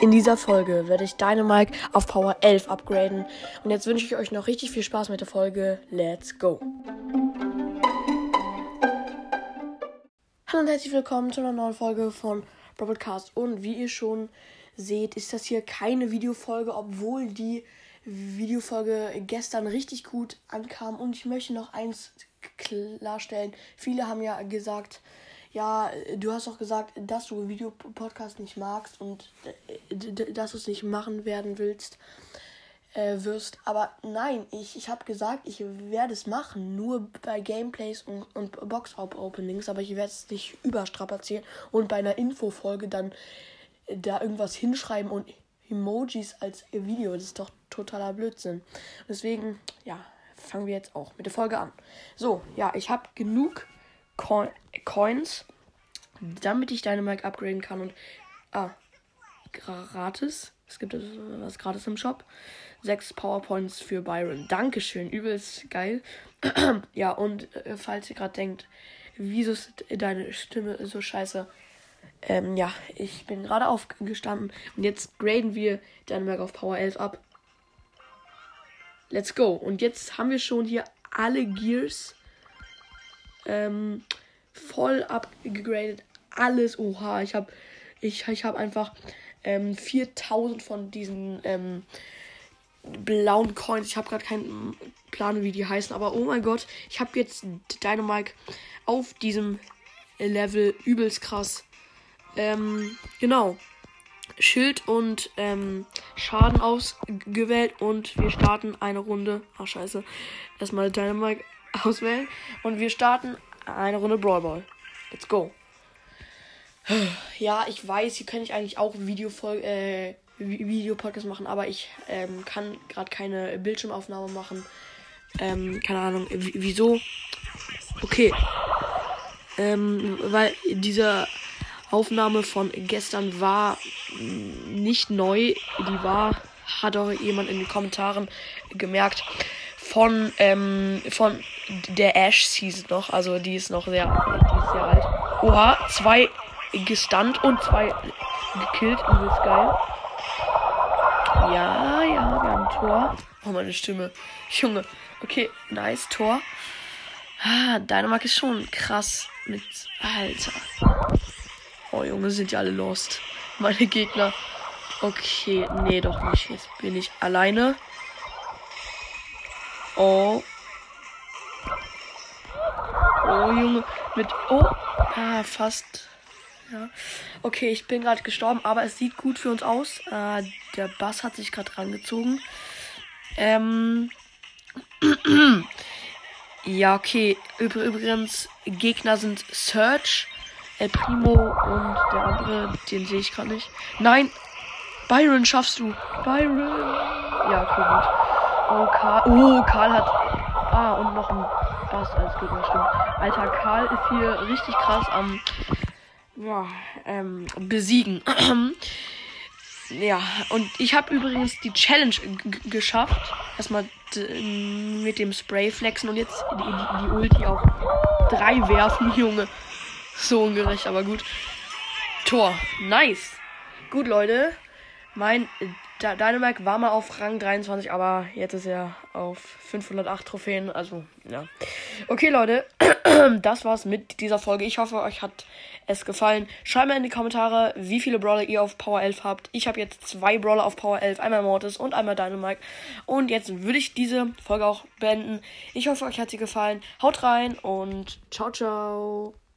In dieser Folge werde ich Dynamike auf Power 11 upgraden. Und jetzt wünsche ich euch noch richtig viel Spaß mit der Folge. Let's go! Hallo und herzlich willkommen zu einer neuen Folge von Broadcast. Und wie ihr schon seht, ist das hier keine Videofolge, obwohl die Videofolge gestern richtig gut ankam. Und ich möchte noch eins klarstellen. Viele haben ja gesagt, ja, du hast auch gesagt, dass du Videopodcast nicht magst und äh, dass du es nicht machen werden willst, äh, wirst. Aber nein, ich, ich habe gesagt, ich werde es machen, nur bei Gameplays und, und Box-Openings, aber ich werde es nicht überstrapazieren und bei einer Infofolge dann da irgendwas hinschreiben und Emojis als Video. Das ist doch totaler Blödsinn. Deswegen, ja, fangen wir jetzt auch mit der Folge an. So, ja, ich habe genug Co Coins, damit ich Mic upgraden kann und ah, gratis. Es gibt was gratis im Shop. Sechs Powerpoints für Byron. Dankeschön, übelst geil. ja, und äh, falls ihr gerade denkt, wieso ist deine Stimme so scheiße? Ähm, ja, ich bin gerade aufgestanden und jetzt graden wir Dänemark auf Power 11 ab. Let's go. Und jetzt haben wir schon hier alle Gears ähm, voll abgegradet. Alles. Oha, ich habe ich, ich hab einfach ähm, 4000 von diesen ähm, blauen Coins. Ich habe gerade keinen Plan, wie die heißen. Aber oh mein Gott, ich habe jetzt Dynamike auf diesem Level übelst krass. Ähm, genau. Schild und ähm, Schaden ausgewählt und wir starten eine Runde. Ach scheiße. Erstmal Dynamite auswählen. Und wir starten eine Runde Brawl Ball. Let's go. Ja, ich weiß, hier könnte ich eigentlich auch Videofolge, äh, Videopodcast machen, aber ich ähm, kann gerade keine Bildschirmaufnahme machen. Ähm, keine Ahnung, wieso? Okay. Ähm, weil dieser Aufnahme von gestern war nicht neu. Die war, hat auch jemand in den Kommentaren gemerkt, von, ähm, von der Ash Season noch. Also die ist noch sehr, die ist sehr alt. Oha, zwei gestunt und zwei gekillt. Übelst geil. Ja, ja, wir haben ein Tor. Oh, meine Stimme. Junge. Okay, nice Tor. Ah, Dynamite ist schon krass mit. Alter. Oh Junge, sind ja alle lost. Meine Gegner. Okay, nee, doch nicht. Jetzt bin ich alleine. Oh. Oh, Junge. Mit. Oh. Ah, fast. Ja. Okay, ich bin gerade gestorben, aber es sieht gut für uns aus. Äh, der Bass hat sich gerade rangezogen. Ähm. ja, okay. Übrigens, Gegner sind Search. El Primo und der andere, den sehe ich gerade nicht. Nein! Byron schaffst du! Byron! Ja, okay, gut. Oh, Karl. Oh, Karl hat. Ah, und noch ein Bass als Gegner, stimmt. Alter, Karl ist hier richtig krass am. Ja, ähm, besiegen. ja, und ich habe übrigens die Challenge geschafft. Erstmal mit dem Spray flexen und jetzt die, die, die Ulti auf drei werfen, Junge. So ungerecht, aber gut. Tor. Nice. Gut, Leute. Mein Dynamite war mal auf Rang 23, aber jetzt ist er auf 508 Trophäen. Also, ja. Okay, Leute. Das war's mit dieser Folge. Ich hoffe, euch hat es gefallen. Schreibt mir in die Kommentare, wie viele Brawler ihr auf Power 11 habt. Ich habe jetzt zwei Brawler auf Power 11. Einmal Mortis und einmal Dynamite. Und jetzt würde ich diese Folge auch beenden. Ich hoffe, euch hat sie gefallen. Haut rein und ciao, ciao.